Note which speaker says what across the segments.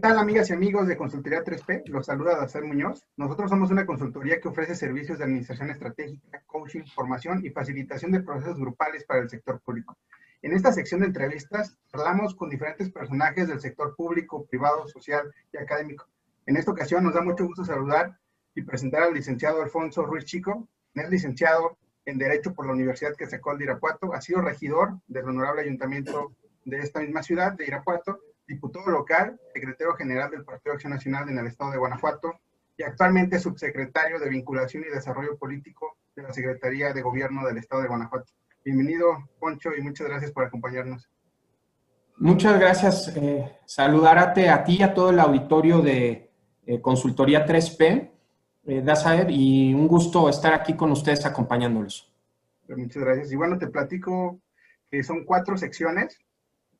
Speaker 1: ¿Qué tal amigas y amigos de Consultoría 3P? Los saluda Dacer Muñoz. Nosotros somos una consultoría que ofrece servicios de administración estratégica, coaching, formación y facilitación de procesos grupales para el sector público. En esta sección de entrevistas hablamos con diferentes personajes del sector público, privado, social y académico. En esta ocasión nos da mucho gusto saludar y presentar al licenciado Alfonso Ruiz Chico. Es licenciado en Derecho por la Universidad que sacó de Irapuato, ha sido regidor del Honorable Ayuntamiento de esta misma ciudad, de Irapuato, diputado local, secretario general del Partido Acción Nacional en el estado de Guanajuato y actualmente subsecretario de Vinculación y Desarrollo Político de la Secretaría de Gobierno del estado de Guanajuato. Bienvenido, Poncho, y muchas gracias por acompañarnos.
Speaker 2: Muchas gracias. Eh, saludarte a ti y a todo el auditorio de eh, Consultoría 3P, eh, Dazaer, y un gusto estar aquí con ustedes acompañándolos.
Speaker 1: Muchas gracias. Y bueno, te platico que son cuatro secciones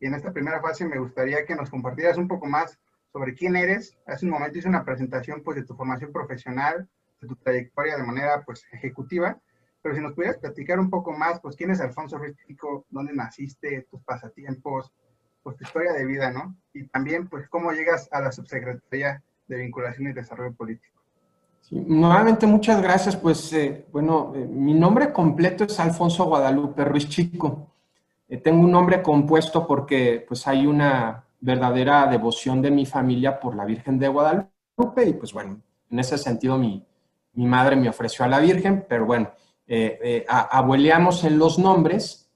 Speaker 1: y en esta primera fase me gustaría que nos compartieras un poco más sobre quién eres. Hace un momento hice una presentación pues, de tu formación profesional, de tu trayectoria de manera pues, ejecutiva, pero si nos pudieras platicar un poco más, pues quién es Alfonso Ruiz dónde naciste, tus pasatiempos, pues tu historia de vida, ¿no? Y también, pues, cómo llegas a la subsecretaría de Vinculación y Desarrollo Político.
Speaker 2: Nuevamente, muchas gracias. Pues, eh, bueno, eh, mi nombre completo es Alfonso Guadalupe Ruiz Chico. Eh, tengo un nombre compuesto porque pues hay una verdadera devoción de mi familia por la Virgen de Guadalupe y pues bueno, en ese sentido mi, mi madre me ofreció a la Virgen, pero bueno, eh, eh abueleamos en los nombres.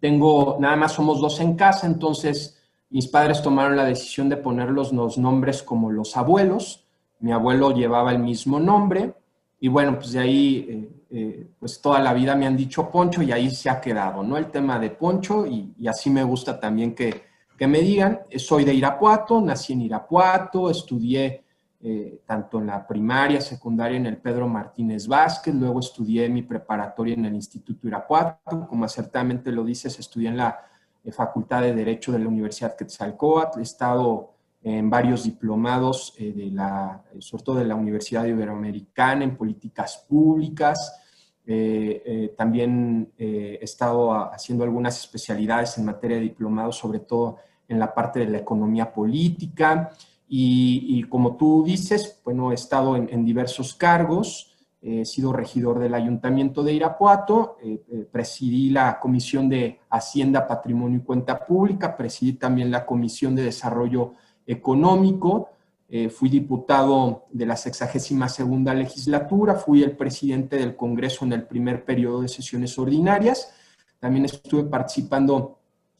Speaker 2: Tengo, nada más somos dos en casa, entonces mis padres tomaron la decisión de ponerlos los nombres como los abuelos. Mi abuelo llevaba el mismo nombre y bueno, pues de ahí eh, pues toda la vida me han dicho Poncho y ahí se ha quedado, ¿no? El tema de Poncho y, así me gusta también que, que, me digan, eh, soy de Irapuato, nací en Irapuato, estudié eh, tanto en la primaria, secundaria en el Pedro Martínez Vázquez, luego estudié mi preparatoria en el Instituto Irapuato, como acertadamente lo dices, estudié en la Facultad de Derecho de la Universidad Quetzalcóatl, he estado en varios diplomados eh, de la, sobre todo de la Universidad Iberoamericana en políticas públicas. Eh, eh, también he estado haciendo algunas especialidades en materia de diplomados, sobre todo en la parte de la economía política. Y, como tú dices, bueno, he estado en diversos cargos. He sido regidor del Ayuntamiento de Irapuato, presidí la Comisión de Hacienda, Patrimonio y Cuenta Pública, presidí también la Comisión de Desarrollo económico, eh, fui diputado de la 62 segunda legislatura, fui el presidente del Congreso en el primer periodo de sesiones ordinarias, también estuve participando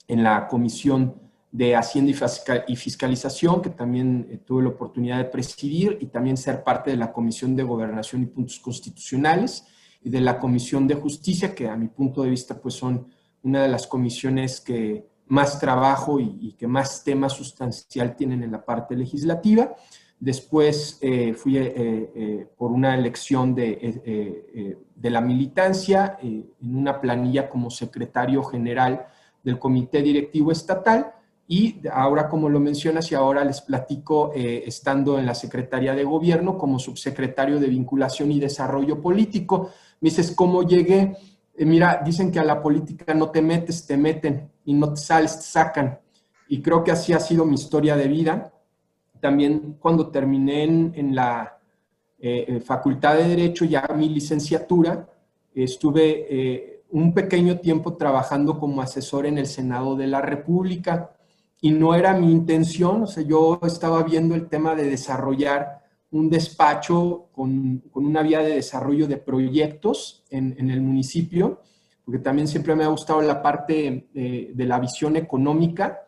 Speaker 2: en la Comisión de Hacienda y Fiscalización, que también eh, tuve la oportunidad de presidir, y también ser parte de la Comisión de Gobernación y Puntos Constitucionales, y de la Comisión de Justicia, que a mi punto de vista pues son una de las comisiones que más trabajo y, que más tema sustancial tienen en la parte legislativa. Después eh, fui eh, eh, por una elección de, de la militancia en una planilla como secretario general del Comité Directivo Estatal y ahora, como lo mencionas, y ahora les platico, estando en la Secretaría de Gobierno como subsecretario de Vinculación y Desarrollo Político. Me dices, ¿cómo llegué? Mira, dicen que a la política no te metes, te meten y no te sales, te sacan. Y creo que así ha sido mi historia de vida. También cuando terminé en, la eh, eh, Facultad de Derecho, ya mi licenciatura, estuve eh, un pequeño tiempo trabajando como asesor en el Senado de la República y no era mi intención, o sea, yo estaba viendo el tema de desarrollar un despacho con, una vía de desarrollo de proyectos en, el municipio, porque también siempre me ha gustado la parte de, la visión económica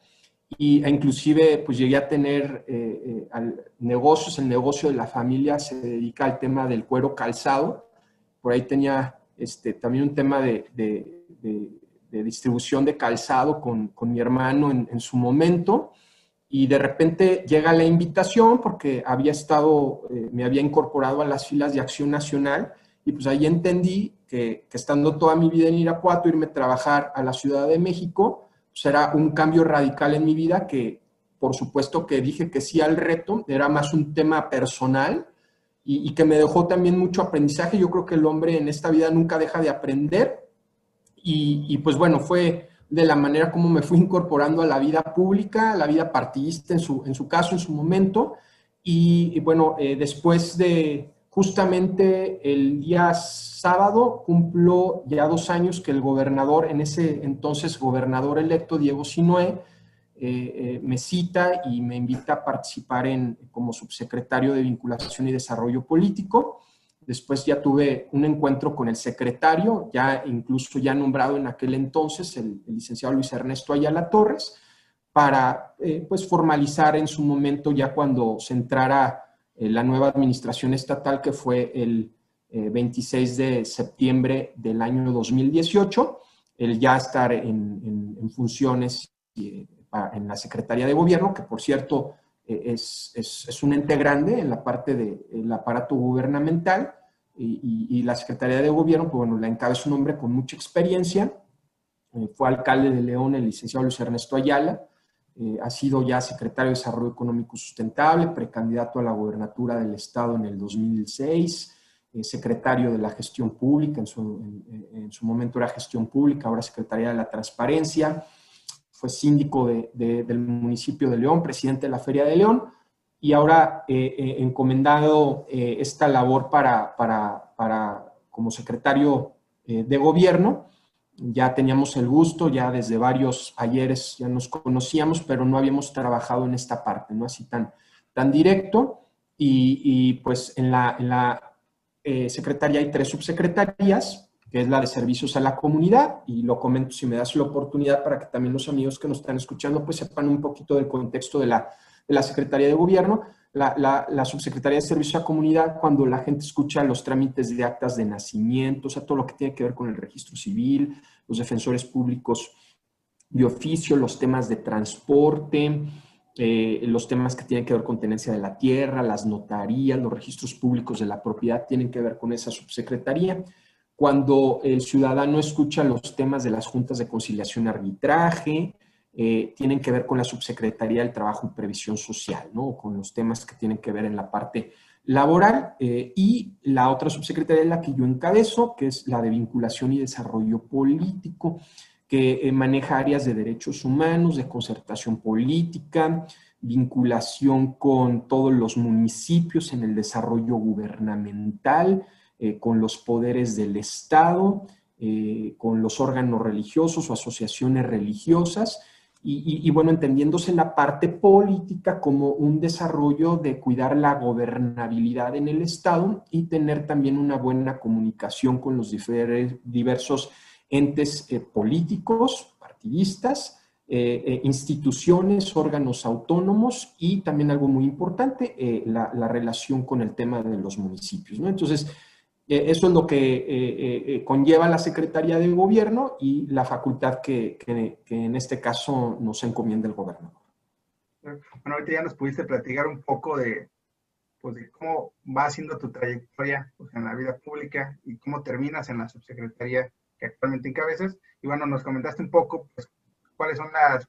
Speaker 2: y, e inclusive pues llegué a tener eh, eh, negocios, el negocio de la familia se dedica al tema del cuero calzado, por ahí tenía este, también un tema de, distribución de calzado con, mi hermano en, en su momento, y de repente llega la invitación porque había estado, eh, me había incorporado a las filas de Acción Nacional y pues ahí entendí que, estando toda mi vida en Irapuato, irme a trabajar a la Ciudad de México, pues era un cambio radical en mi vida que por supuesto que dije que sí al reto, era más un tema personal y, que me dejó también mucho aprendizaje. Yo creo que el hombre en esta vida nunca deja de aprender y pues bueno, fue de la manera como me fui incorporando a la vida pública, a la vida partidista en su, en su caso, en su momento. Y, bueno, eh, después de justamente el día sábado, cumplo ya dos años que el gobernador, en ese entonces gobernador electo, Diego Sinoé, eh, me cita y me invita a participar en, como subsecretario de Vinculación y Desarrollo Político. Después ya tuve un encuentro con el secretario, ya incluso ya nombrado en aquel entonces, el, licenciado Luis Ernesto Ayala Torres, para eh, pues formalizar en su momento ya cuando se entrara eh, la nueva administración estatal que fue el 26 eh, de septiembre del año 2018, el ya estar en, funciones en la Secretaría de Gobierno, que por cierto es, es, un ente grande en la parte del aparato gubernamental, y, la Secretaría de Gobierno, pues bueno, la encabeza un hombre con mucha experiencia, eh, fue alcalde de León el licenciado Luis Ernesto Ayala, eh, ha sido ya secretario de Desarrollo Económico Sustentable, precandidato a la gobernatura del Estado en el 2006, eh, secretario de la Gestión Pública, en su, en, su, momento era Gestión Pública, ahora Secretaría de la Transparencia, fue síndico de, del municipio de León, presidente de la Feria de León, y ahora eh, eh, encomendado eh, esta labor para, para, para como secretario de gobierno. Ya teníamos el gusto, ya desde varios ayeres ya nos conocíamos, pero no habíamos trabajado en esta parte, ¿no? Así tan, tan directo. Y, y pues en la, en la secretaría hay tres subsecretarías, que es la de servicios a la comunidad, y lo comento si me das la oportunidad para que también los amigos que nos están escuchando pues sepan un poquito del contexto de la la Secretaría de Gobierno, la, la, Subsecretaría de Servicio a Comunidad, cuando la gente escucha los trámites de actas de nacimiento, o sea, todo lo que tiene que ver con el registro civil, los defensores públicos de oficio, los temas de transporte, eh, los temas que tienen que ver con tenencia de la tierra, las notarías, los registros públicos de la propiedad tienen que ver con esa subsecretaría. Cuando el ciudadano escucha los temas de las juntas de conciliación y arbitraje, eh, tienen que ver con la Subsecretaría del Trabajo y Previsión Social, ¿no? Con los temas que tienen que ver en la parte laboral eh, y la otra subsecretaría es la que yo encabezo, que es la de vinculación y desarrollo político, que eh, maneja áreas de derechos humanos, de concertación política, vinculación con todos los municipios en el desarrollo gubernamental, con los poderes del Estado, con los órganos religiosos o asociaciones religiosas, y, bueno, entendiéndose la parte política como un desarrollo de cuidar la gobernabilidad en el Estado y tener también una buena comunicación con los diversos entes eh, políticos, partidistas, eh, eh, instituciones, órganos autónomos y también algo muy importante, la, la, relación con el tema de los municipios. ¿no? Entonces, eso es lo que eh, eh, conlleva la Secretaría de Gobierno y la facultad que, en este caso nos encomienda el gobernador.
Speaker 1: Bueno, ahorita ya nos pudiste platicar un poco de, pues, de cómo va siendo tu trayectoria pues, en la vida pública y cómo terminas en la subsecretaría que actualmente encabezas. Y bueno, nos comentaste un poco pues, cuáles son las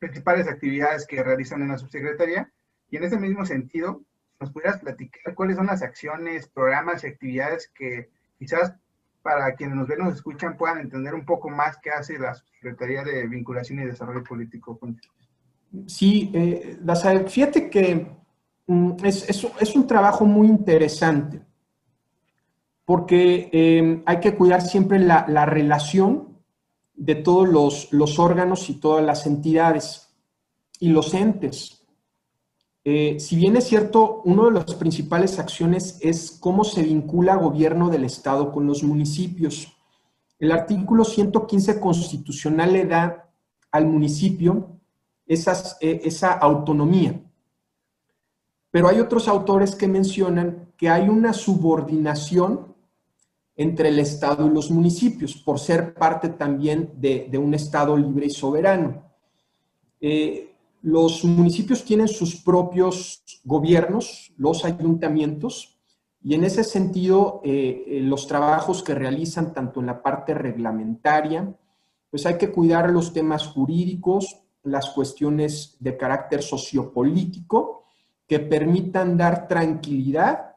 Speaker 1: principales actividades que realizan en la subsecretaría. Y en ese mismo sentido, nos pudieras platicar cuáles son las acciones, programas y actividades que quizás para quienes nos ven, nos escuchan, puedan entender un poco más qué hace la Secretaría de Vinculación y Desarrollo Político.
Speaker 2: Sí, eh, fíjate que mm, es, es, un trabajo muy interesante porque eh, hay que cuidar siempre la, la relación de todos los, los, órganos y todas las entidades y los entes. Eh, si bien es cierto, una de las principales acciones es cómo se vincula gobierno del Estado con los municipios. El artículo 115 constitucional le da al municipio eh, esa autonomía. Pero hay otros autores que mencionan que hay una subordinación entre el Estado y los municipios, por ser parte también de, un Estado libre y soberano. Eh, los municipios tienen sus propios gobiernos, los ayuntamientos, y en ese sentido, eh, eh, los trabajos que realizan tanto en la parte reglamentaria, pues hay que cuidar los temas jurídicos, las cuestiones de carácter sociopolítico, que permitan dar tranquilidad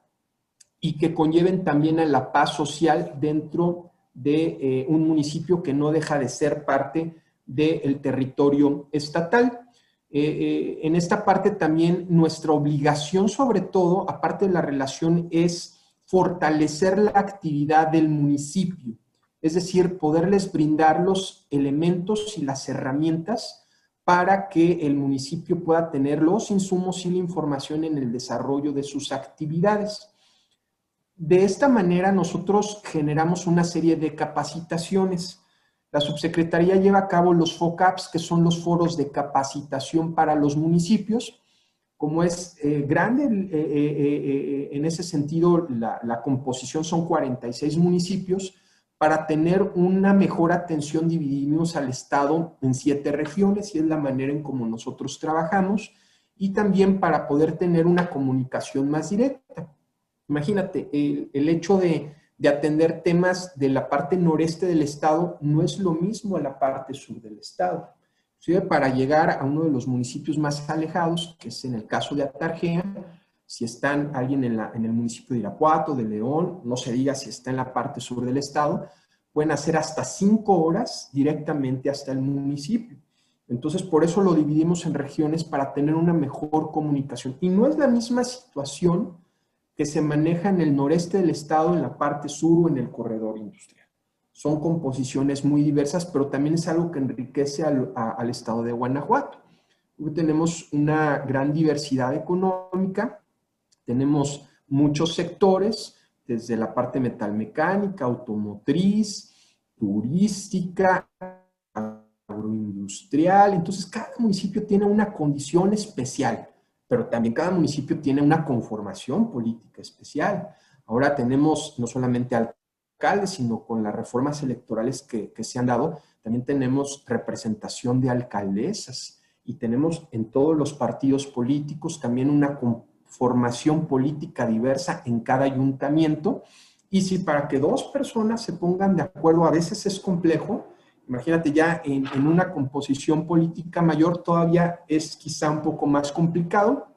Speaker 2: y que conlleven también a la paz social dentro de eh, un municipio que no deja de ser parte del territorio estatal. Eh, eh, en esta parte también nuestra obligación sobre todo, aparte de la relación, es fortalecer la actividad del municipio, es decir, poderles brindar los elementos y las herramientas para que el municipio pueda tener los insumos y la información en el desarrollo de sus actividades. De esta manera nosotros generamos una serie de capacitaciones. La subsecretaría lleva a cabo los FOCAPs, que son los foros de capacitación para los municipios. Como es eh, grande eh, eh, en ese sentido, la, composición son 46 municipios, para tener una mejor atención dividimos al Estado en siete regiones y es la manera en cómo nosotros trabajamos y también para poder tener una comunicación más directa. Imagínate, el, hecho de, atender temas de la parte noreste del Estado no es lo mismo a la parte sur del Estado. Sirve para llegar a uno de los municipios más alejados, que es en el caso de Atarjea, si están alguien en, en, el municipio de Irapuato, de León, no se diga si está en la parte sur del estado, pueden hacer hasta cinco horas directamente hasta el municipio. Entonces, por eso lo dividimos en regiones para tener una mejor comunicación. Y no es la misma situación que se maneja en el noreste del estado, en la parte sur o en el corredor industrial. Son composiciones muy diversas, pero también es algo que enriquece al, al estado de Guanajuato. tenemos una gran diversidad económica, tenemos muchos sectores, desde la parte metalmecánica, automotriz, turística, agroindustrial. Entonces, cada municipio tiene una condición especial, pero también cada municipio tiene una conformación política especial. Ahora tenemos no solamente alcaldes, sino con las reformas electorales que, se han dado, también tenemos representación de alcaldesas y tenemos en todos los partidos políticos también una formación política diversa en cada ayuntamiento. Y si para que dos personas se pongan de acuerdo a veces es complejo, imagínate ya en, una composición política mayor todavía es quizá un poco más complicado.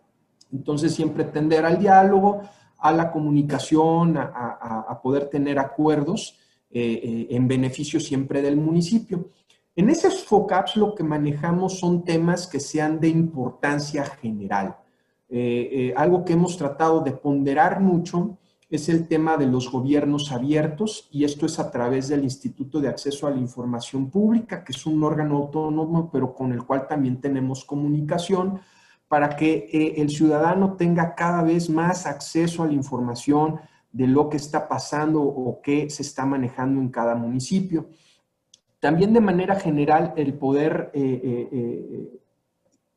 Speaker 2: Entonces siempre tender al diálogo, a la comunicación, a, poder tener acuerdos eh, eh, en beneficio siempre del municipio. En esos FOCAPs lo que manejamos son temas que sean de importancia general. Eh, eh, algo que hemos tratado de ponderar mucho es el tema de los gobiernos abiertos y esto es a través del Instituto de Acceso a la Información Pública, que es un órgano autónomo, pero con el cual también tenemos comunicación para que eh, el ciudadano tenga cada vez más acceso a la información de lo que está pasando o qué se está manejando en cada municipio. También de manera general el poder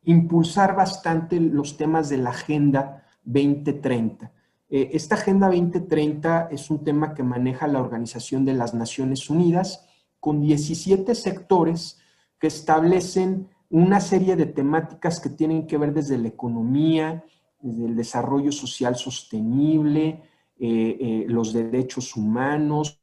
Speaker 2: impulsar bastante los temas de la Agenda 2030. Eh, esta Agenda 2030 es un tema que maneja la Organización de las Naciones Unidas con 17 sectores que establecen una serie de temáticas que tienen que ver desde la economía, desde el desarrollo social sostenible, eh, eh, los derechos humanos,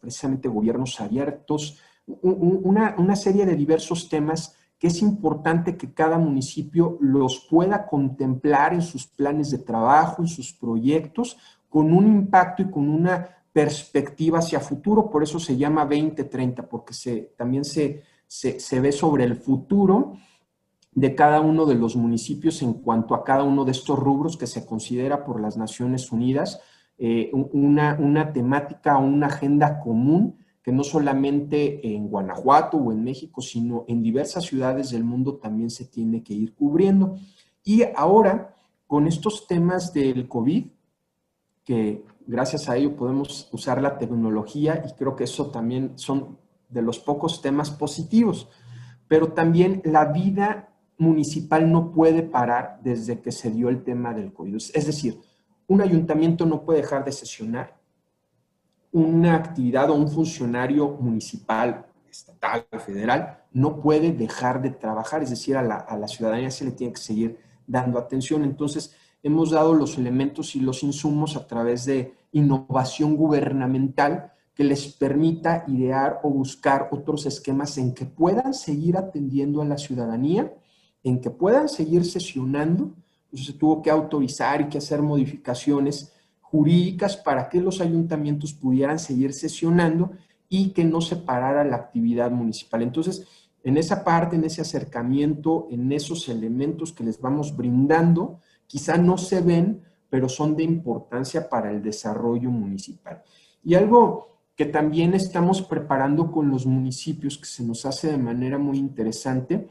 Speaker 2: precisamente gobiernos abiertos, una, una serie de diversos temas que es importante que cada municipio los pueda contemplar en sus planes de trabajo, en sus proyectos, con un impacto y con una perspectiva hacia futuro, por eso se llama 2030, porque se, también se, se, ve sobre el futuro de cada uno de los municipios en cuanto a cada uno de estos rubros que se considera por las Naciones Unidas eh, una, una temática o una agenda común que no solamente en Guanajuato o en México, sino en diversas ciudades del mundo también se tiene que ir cubriendo. Y ahora, con estos temas del COVID, que gracias a ello podemos usar la tecnología y creo que eso también son de los pocos temas positivos, pero también la vida municipal no puede parar desde que se dio el tema del COVID. Es decir, un ayuntamiento no puede dejar de sesionar, una actividad o un funcionario municipal, estatal federal no puede dejar de trabajar, es decir, a la, ciudadanía se le tiene que seguir dando atención. Entonces, hemos dado los elementos y los insumos a través de innovación gubernamental que les permita idear o buscar otros esquemas en que puedan seguir atendiendo a la ciudadanía, en que puedan seguir sesionando. Entonces se tuvo que autorizar y que hacer modificaciones jurídicas para que los ayuntamientos pudieran seguir sesionando y que no se parara la actividad municipal. Entonces, en esa parte, en ese acercamiento, en esos elementos que les vamos brindando, quizá no se ven, pero son de importancia para el desarrollo municipal. Y algo que también estamos preparando con los municipios, que se nos hace de manera muy interesante,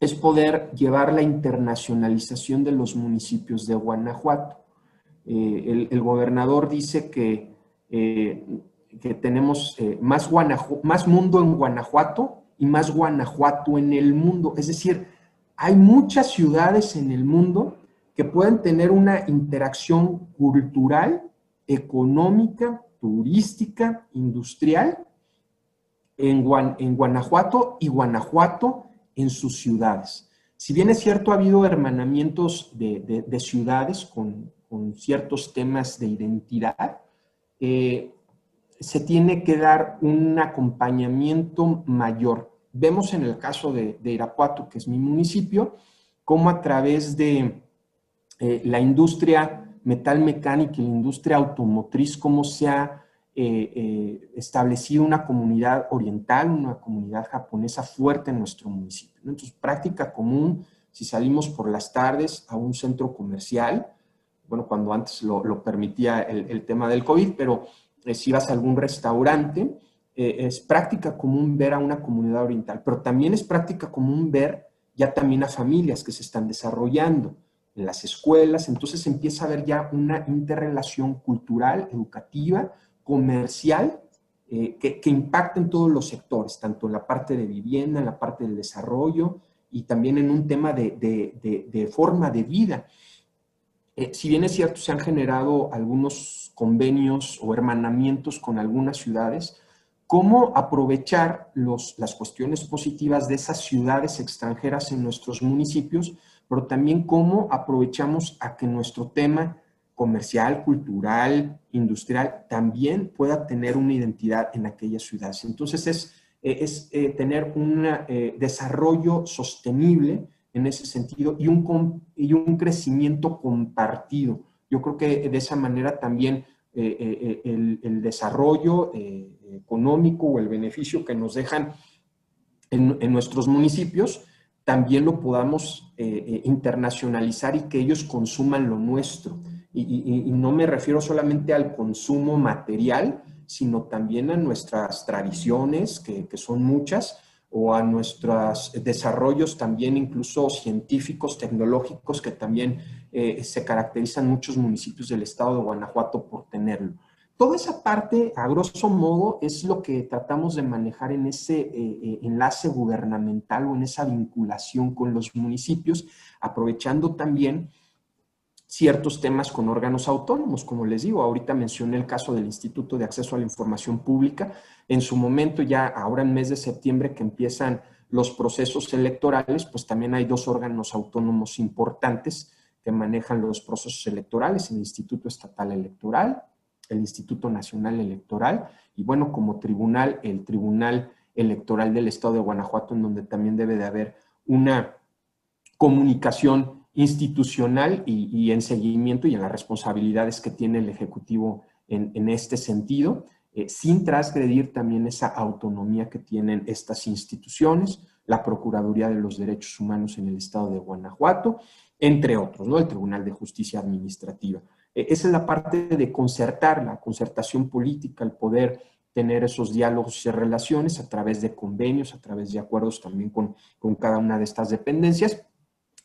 Speaker 2: es poder llevar la internacionalización de los municipios de Guanajuato. Eh, el, gobernador dice que, eh, que tenemos eh, más, mundo en Guanajuato y más Guanajuato en el mundo. Es decir, hay muchas ciudades en el mundo que pueden tener una interacción cultural, económica, turística, industrial en, en Guanajuato y Guanajuato en sus ciudades. Si bien es cierto, ha habido hermanamientos de, ciudades con, ciertos temas de identidad, eh, se tiene que dar un acompañamiento mayor. Vemos en el caso de, Irapuato, que es mi municipio, cómo a través de eh, la industria metal mecánica y la industria automotriz, cómo se ha eh, establecido una comunidad oriental, una comunidad japonesa fuerte en nuestro municipio. Entonces, práctica común, si salimos por las tardes a un centro comercial, bueno, cuando antes lo, permitía el, tema del COVID, pero eh, si vas a algún restaurante, es práctica común ver a una comunidad oriental, pero también es práctica común ver ya también a familias que se están desarrollando en las escuelas, entonces empieza a haber ya una interrelación cultural, educativa, comercial eh, que, que impacta en todos los sectores, tanto en la parte de vivienda, en la parte del desarrollo y también en un tema de, forma de vida. Eh, si bien es cierto, se han generado algunos convenios o hermanamientos con algunas ciudades, cómo aprovechar las cuestiones positivas de esas ciudades extranjeras en nuestros municipios, pero también cómo aprovechamos a que nuestro tema comercial, cultural, industrial, también pueda tener una identidad en aquellas ciudades. Entonces es, eh, es eh, tener un desarrollo sostenible en ese sentido y un, y un crecimiento compartido. Yo creo que de esa manera también el, el, desarrollo económico o el beneficio que nos dejan en, en nuestros municipios, también lo podamos internacionalizar y que ellos consuman lo nuestro y, no me refiero solamente al consumo material, sino también a nuestras tradiciones, que, son muchas, o a nuestros desarrollos también incluso científicos, tecnológicos, que también eh, se caracterizan muchos municipios del estado de Guanajuato por tenerlo. Toda esa parte, a grosso modo, es lo que tratamos de manejar en ese eh, eh, enlace gubernamental o en esa vinculación con los municipios, aprovechando también ciertos temas con órganos autónomos, como les digo, ahorita mencioné el caso del Instituto de Acceso a la Información Pública, en su momento ya ahora en mes de septiembre que empiezan los procesos electorales, pues también hay dos órganos autónomos importantes que manejan los procesos electorales, el Instituto Estatal Electoral, el Instituto Nacional Electoral y bueno, como tribunal, el Tribunal Electoral del Estado de Guanajuato, en donde también debe de haber una comunicación institucional y, en seguimiento y en las responsabilidades que tiene el Ejecutivo en, este sentido, eh, sin transgredir también esa autonomía que tienen estas instituciones, la Procuraduría de los Derechos Humanos en el Estado de Guanajuato, entre otros, ¿no? El Tribunal de Justicia Administrativa. Eh, esa es la parte de concertar, la concertación política, el poder tener esos diálogos y relaciones a través de convenios, a través de acuerdos también con, con cada una de estas dependencias,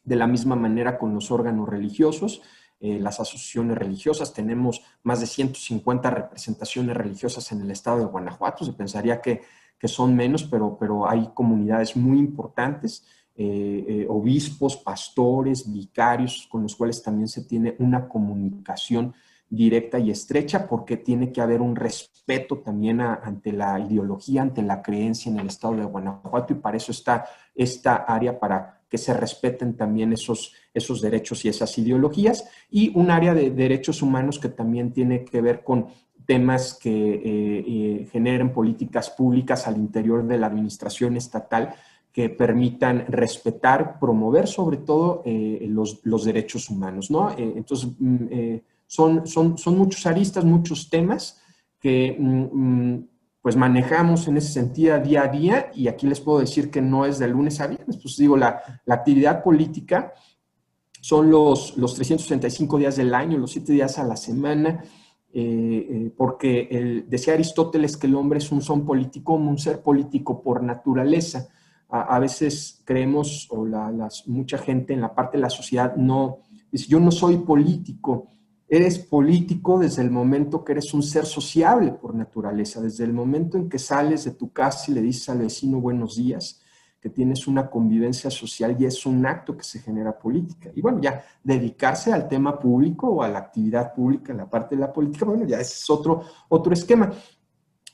Speaker 2: de la misma manera con los órganos religiosos, eh, las asociaciones religiosas. Tenemos más de 150 representaciones religiosas en el estado de Guanajuato. Se pensaría que, son menos, pero, pero hay comunidades muy importantes, eh, eh, obispos, pastores, vicarios, con los cuales también se tiene una comunicación directa y estrecha porque tiene que haber un respeto también ante la ideología, ante la creencia en el estado de Guanajuato y para eso está esta área para que se respeten también esos, esos derechos y esas ideologías, y un área de derechos humanos que también tiene que ver con temas que eh, eh, generen políticas públicas al interior de la administración estatal que permitan respetar, promover sobre todo eh, los, los, derechos humanos, ¿no? entonces, mm, son, son, son muchos aristas, muchos temas que mm, mm, pues manejamos en ese sentido día a día y aquí les puedo decir que no es de lunes a viernes, pues digo, la, la actividad política son los, los 365 días del año, los 7 días a la semana, eh, eh, porque el, decía Aristóteles que el hombre es un son político, un ser político por naturaleza. A, veces creemos, o la, mucha gente en la parte de la sociedad no, dice, yo no soy político, Eres político desde el momento que eres un ser sociable por naturaleza, desde el momento en que sales de tu casa y le dices al vecino buenos días, que tienes una convivencia social y es un acto que se genera política. Y bueno, ya dedicarse al tema público o a la actividad pública en la parte de la política, bueno, ya ese es otro, otro esquema.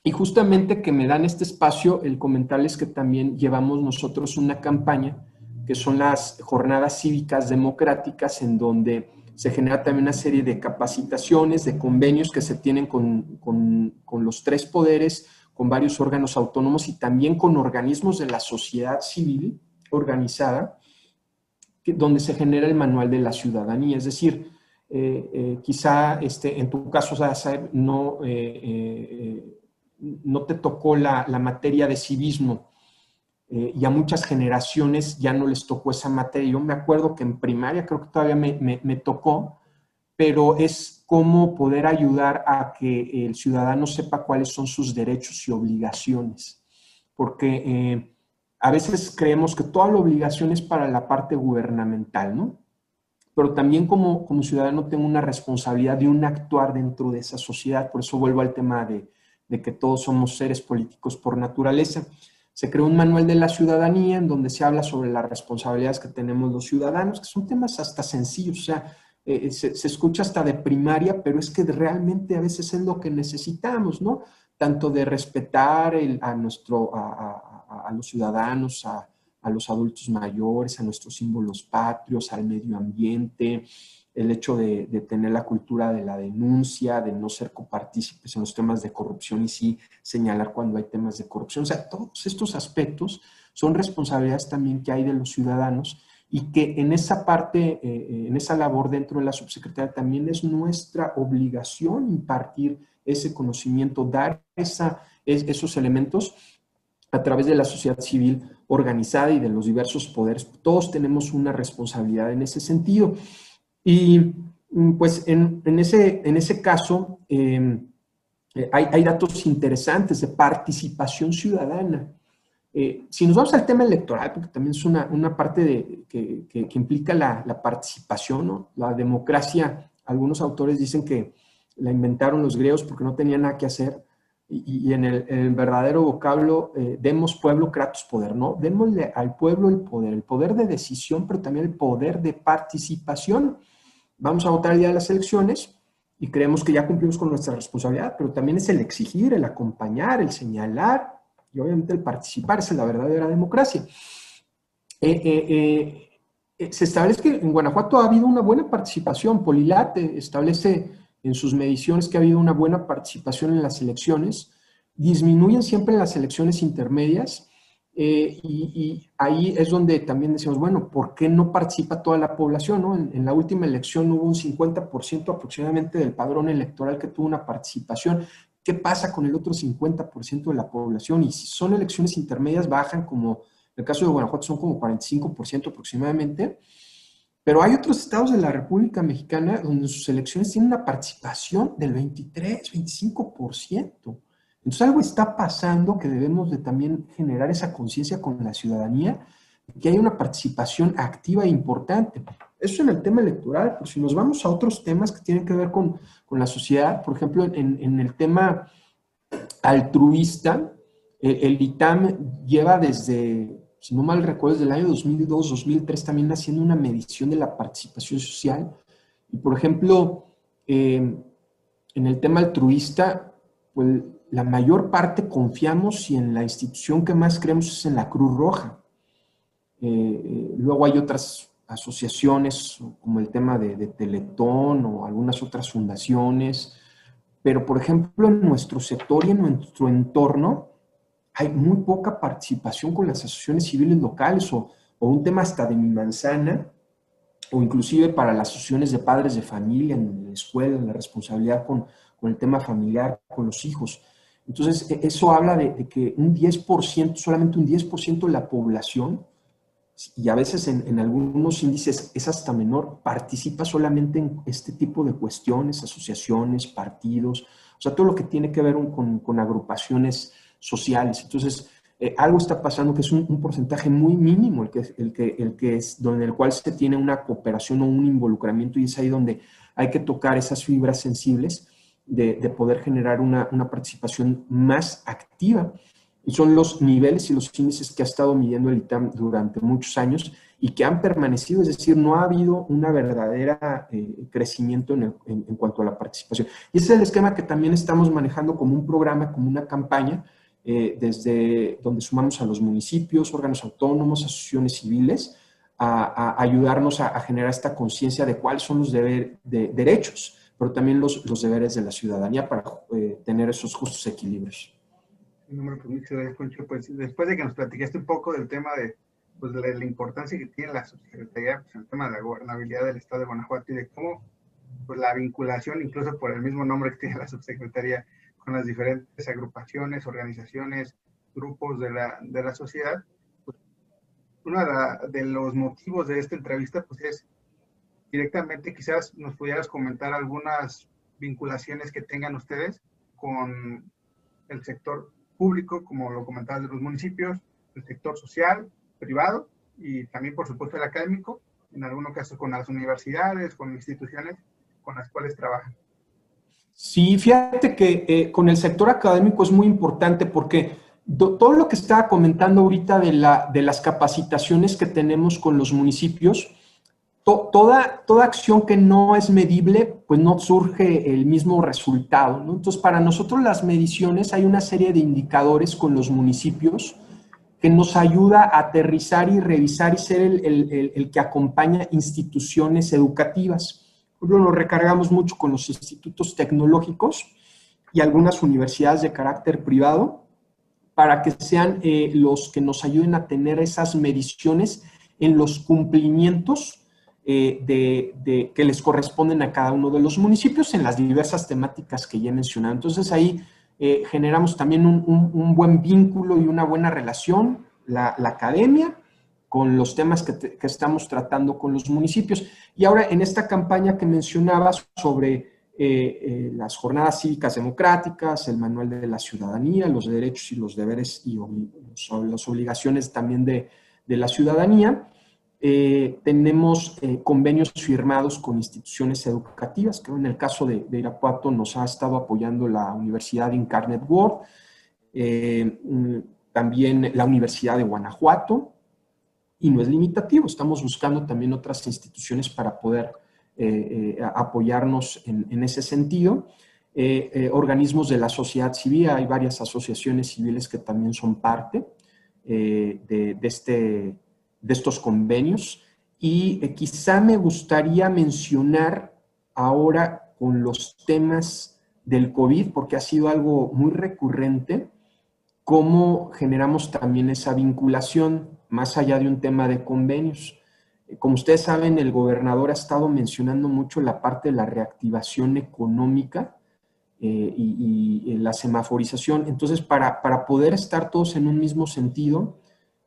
Speaker 2: Y justamente que me dan este espacio, el comentarles que también llevamos nosotros una campaña, que son las jornadas cívicas democráticas, en donde se genera también una serie de capacitaciones, de convenios que se tienen con, con, los tres poderes, con varios órganos autónomos y también con organismos de la sociedad civil organizada, donde se genera el manual de la ciudadanía. Es decir, eh, eh, quizá este, en tu caso, no, eh, no te tocó la, la materia de civismo, eh, y a muchas generaciones ya no les tocó esa materia. Yo me acuerdo que en primaria creo que todavía me, me, tocó, pero es cómo poder ayudar a que el ciudadano sepa cuáles son sus derechos y obligaciones. Porque eh, a veces creemos que toda la obligación es para la parte gubernamental, ¿no? Pero también como, como ciudadano tengo una responsabilidad de un actuar dentro de esa sociedad. Por eso vuelvo al tema de, de que todos somos seres políticos por naturaleza. Se creó un manual de la ciudadanía en donde se habla sobre las responsabilidades que tenemos los ciudadanos, que son temas hasta sencillos, o sea, eh, se, escucha hasta de primaria, pero es que realmente a veces es lo que necesitamos, ¿no? Tanto de respetar a, nuestro, a, a los ciudadanos, a, los adultos mayores, a nuestros símbolos patrios, al medio ambiente, el hecho de, tener la cultura de la denuncia, de no ser copartícipes en los temas de corrupción y sí señalar cuando hay temas de corrupción. O sea, todos estos aspectos son responsabilidades también que hay de los ciudadanos y que en esa parte, eh, en esa labor dentro de la subsecretaría también es nuestra obligación impartir ese conocimiento, dar esa, esos elementos a través de la sociedad civil organizada y de los diversos poderes. Todos tenemos una responsabilidad en ese sentido. Y mm, pues en, ese, en ese caso em, eh, hay, datos interesantes de participación ciudadana. Eh, si nos vamos al tema electoral, porque también es una, una parte de, que, que, implica la, la participación, ¿no? la democracia, algunos autores dicen que la inventaron los griegos porque no tenían nada que hacer, y, en, el, verdadero vocablo, eh, demos pueblo, kratos poder, ¿no? Démosle al pueblo el poder, el poder de decisión, pero también el poder de participación vamos a votar de las elecciones y creemos que ya cumplimos con nuestra responsabilidad, pero también es el exigir, el acompañar, el señalar y obviamente el participar, es la verdadera democracia. Eh, eh, eh, se establece que en Guanajuato ha habido una buena participación, Polilate establece en sus mediciones que ha habido una buena participación en las elecciones, disminuyen siempre las elecciones intermedias, eh, y, ahí es donde también decimos, bueno, ¿por qué no participa toda la población? En, la última elección hubo un 50% aproximadamente del padrón electoral que tuvo una participación. ¿Qué pasa con el otro 50% de la población? Y si son elecciones intermedias, bajan como, en el caso de Guanajuato son como 45% aproximadamente. Pero hay otros estados de la República Mexicana donde sus elecciones tienen una participación del 23, 25%. Entonces algo está pasando que debemos de también generar esa conciencia con la ciudadanía, que hay una participación activa e importante. Eso en el tema electoral, pero si nos vamos a otros temas que tienen que ver con, con la sociedad, por ejemplo, en, el tema altruista, el, el, ITAM lleva desde, si no mal recuerdo, desde el año 2002, 2003 también haciendo una medición de la participación social. Y por ejemplo, eh, en el tema altruista, pues la mayor parte confiamos y en la institución que más creemos es en la Cruz Roja. Eh, eh, luego hay otras asociaciones como el tema de, de, Teletón o algunas otras fundaciones, pero por ejemplo en nuestro sector y en nuestro entorno hay muy poca participación con las asociaciones civiles locales o, un tema hasta de mi manzana o inclusive para las asociaciones de padres de familia en la escuela, en la responsabilidad con, con el tema familiar, con los hijos. Entonces, e, eso habla de, que un 10%, solamente un 10% de la población, y a veces en, algunos índices es hasta menor, participa solamente en este tipo de cuestiones, asociaciones, partidos, o sea, todo lo que tiene que ver con, agrupaciones sociales. Entonces, eh, algo está pasando que es un, porcentaje muy mínimo el que, el que, el que es, donde el cual se tiene una cooperación o un involucramiento y es ahí donde hay que tocar esas fibras sensibles de, poder generar una, participación más activa. Y son los niveles y los índices que ha estado midiendo el ITAM durante muchos años y que han permanecido, es decir, no ha habido una verdadera eh, crecimiento en, cuanto a la participación. Y ese es el esquema que también estamos manejando como un programa, como una campaña, eh, desde donde sumamos a los municipios, órganos autónomos, asociaciones civiles, a, ayudarnos a, generar esta conciencia de cuáles son los deber, de, derechos pero también los, los deberes de la ciudadanía para eh, tener esos justos equilibrios.
Speaker 1: Número, pues muchas gracias, Poncho. Pues después de que nos platicaste un poco del tema de, pues, de la importancia que tiene la subsecretaría, pues, el tema de la gobernabilidad del Estado de Guanajuato y de cómo pues, la vinculación, incluso por el mismo nombre que tiene la subsecretaría, con las diferentes agrupaciones, organizaciones, grupos de la, de la sociedad, pues, uno de, de, los motivos de esta entrevista pues, es directamente quizás nos pudieras comentar algunas vinculaciones que tengan ustedes con el sector público, como lo comentabas de los municipios, el sector social, privado y también, por supuesto, el académico, en algunos casos con las universidades, con instituciones con las cuales trabajan.
Speaker 2: Sí, fíjate que eh, con el sector académico es muy importante porque todo lo que estaba comentando ahorita de, la, de las capacitaciones que tenemos con los municipios, toda, toda acción que no es medible, pues no surge el mismo resultado. Entonces, para nosotros las mediciones hay una serie de indicadores con los municipios que nos ayuda a aterrizar y revisar y ser el, que acompaña instituciones educativas. Lo recargamos mucho con los institutos tecnológicos y algunas universidades de carácter privado para que sean eh, los que nos ayuden a tener esas mediciones en los cumplimientos eh, de, que les corresponden a cada uno de los municipios en las diversas temáticas que ya he mencionado. Entonces ahí eh, generamos también un, buen vínculo y una buena relación, la, academia, con los temas que, estamos tratando con los municipios. Y ahora en esta campaña que mencionabas sobre eh, las jornadas cívicas democráticas, el manual de la ciudadanía, los derechos y los deberes y las obligaciones también de, de la ciudadanía, eh, tenemos eh, convenios firmados con instituciones educativas, que en el caso de, Irapuato nos ha estado apoyando la Universidad Incarnet World, eh, mm, también la Universidad de Guanajuato, y no es limitativo, estamos buscando también otras instituciones para poder apoyarnos en, ese sentido. organismos de la sociedad civil, hay varias asociaciones civiles que también son parte de, de este de estos convenios y eh, quizá me gustaría mencionar ahora con los temas del COVID, porque ha sido algo muy recurrente, cómo generamos también esa vinculación más allá de un tema de convenios. Eh, como ustedes saben, el gobernador ha estado mencionando mucho la parte de la reactivación económica eh, y, la semaforización. Entonces, para, para poder estar todos en un mismo sentido,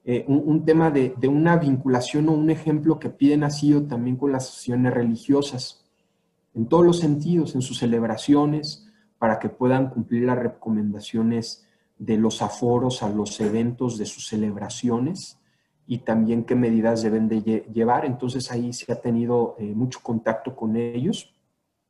Speaker 2: eh, un, tema de, una vinculación o un ejemplo que piden ha sido también con las asociaciones religiosas, en todos los sentidos, en sus celebraciones, para que puedan cumplir las recomendaciones de los aforos a los eventos de sus celebraciones y también qué medidas deben de llevar. Entonces ahí se ha tenido eh, mucho contacto con ellos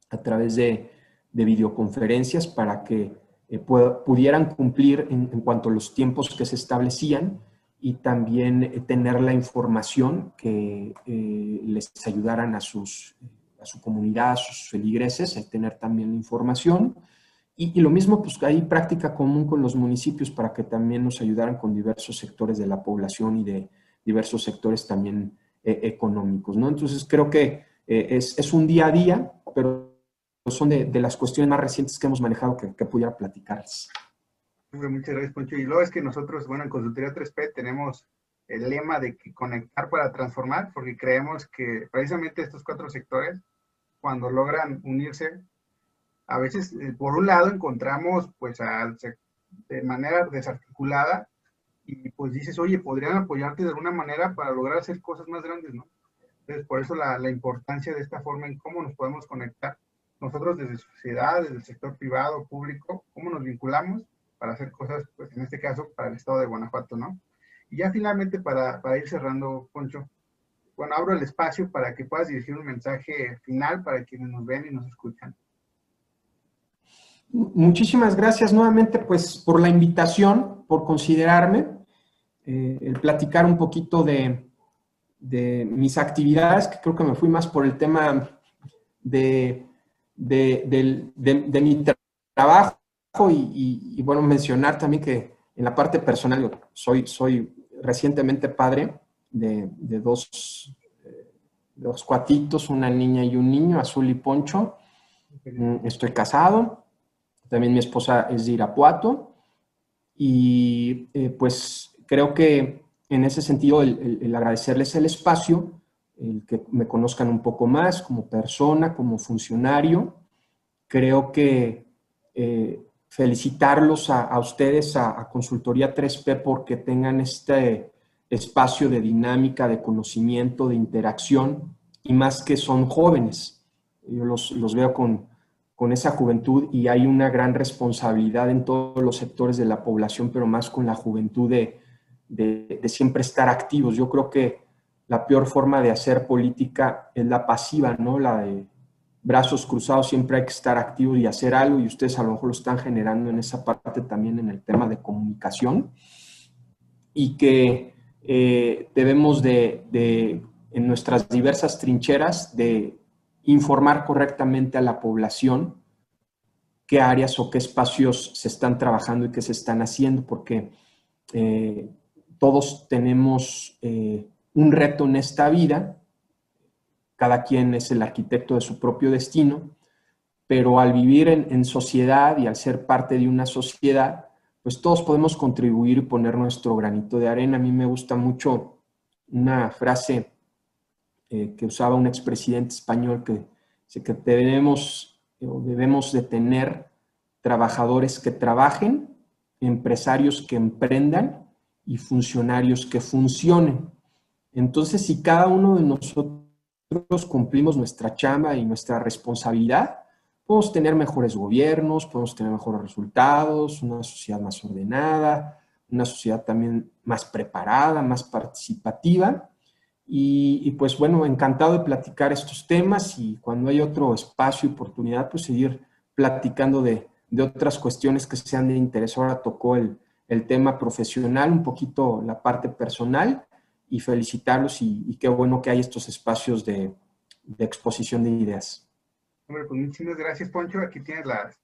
Speaker 2: a través de, videoconferencias para que eh, pudieran cumplir en, en cuanto a los tiempos que se establecían y también eh, tener la información que eh, les ayudaran a, sus, a su comunidad, a sus feligreses, el tener también la información. Y, lo mismo, pues hay práctica común con los municipios para que también nos ayudaran con diversos sectores de la población y de diversos sectores también eh, económicos, ¿no? Entonces creo que es, es, un día a día, pero son de, de, las cuestiones más recientes que hemos manejado que, que pudiera platicarles.
Speaker 1: Muchas gracias, Poncho. Y luego es que nosotros, bueno, en Consultoría 3P tenemos el lema de que conectar para transformar, porque creemos que precisamente estos cuatro sectores, cuando logran unirse, a veces, eh, por un lado, encontramos pues al de manera desarticulada y pues dices, oye, podrían apoyarte de alguna manera para lograr hacer cosas más grandes, ¿no? Entonces, por eso la, la importancia de esta forma en cómo nos podemos conectar nosotros desde sociedad, desde el sector privado, público, cómo nos vinculamos para hacer cosas, pues en este caso, para el estado de Guanajuato, ¿no? Y ya finalmente, para, para ir cerrando, Poncho, bueno, abro el espacio para que puedas dirigir un mensaje final para quienes nos ven y nos escuchan.
Speaker 2: Muchísimas gracias nuevamente, pues, por la invitación, por considerarme, eh, el platicar un poquito de, de, mis actividades, que creo que me fui más por el tema de, de, de mi trabajo y, y, bueno, mencionar también que en la parte personal, soy, soy recientemente padre de, de dos, eh, dos cuatitos, una niña y un niño, Azul y Poncho. Mm, estoy casado, también mi esposa es de Irapuato. Y eh, pues creo que en ese sentido el, agradecerles el espacio, el que me conozcan un poco más como persona, como funcionario, creo que eh, felicitarlos a, ustedes, a, Consultoría 3P, porque tengan este espacio de dinámica, de conocimiento, de interacción, y más que son jóvenes. Yo los, los veo con, con esa juventud y hay una gran responsabilidad en todos los sectores de la población, pero más con la juventud de, de, de, siempre estar activos. Yo creo que la peor forma de hacer política es la pasiva, ¿no? La de brazos cruzados, siempre hay que estar activos y hacer algo y ustedes a lo mejor lo están generando en esa parte también en el tema de comunicación y que eh, debemos de, de, en nuestras diversas trincheras, de informar correctamente a la población qué áreas o qué espacios se están trabajando y qué se están haciendo, porque eh, todos tenemos eh, un reto en esta vida cada quien es el arquitecto de su propio destino, pero al vivir en, sociedad y al ser parte de una sociedad, pues todos podemos contribuir y poner nuestro granito de arena. A mí me gusta mucho una frase eh, que usaba un expresidente español que dice que debemos, debemos de tener trabajadores que trabajen, empresarios que emprendan y funcionarios que funcionen. Entonces, si cada uno de nosotros nosotros cumplimos nuestra chamba y nuestra responsabilidad, podemos tener mejores gobiernos, podemos tener mejores resultados, una sociedad más ordenada, una sociedad también más preparada, más participativa. Y, pues bueno, encantado de platicar estos temas y cuando hay otro espacio y oportunidad, pues seguir platicando de, de otras cuestiones que sean de interés. Ahora tocó el, el tema profesional, un poquito la parte personal y felicitarlos y, qué bueno que hay estos espacios de, de, exposición de ideas.
Speaker 1: Hombre, pues muchísimas gracias, Poncho. Aquí tienes las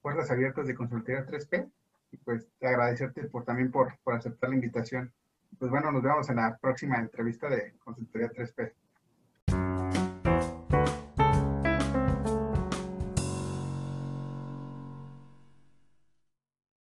Speaker 1: puertas abiertas de Consultoría 3P y pues agradecerte por, también por, por aceptar la invitación. Pues bueno, nos vemos en la próxima entrevista de Consultoría 3P.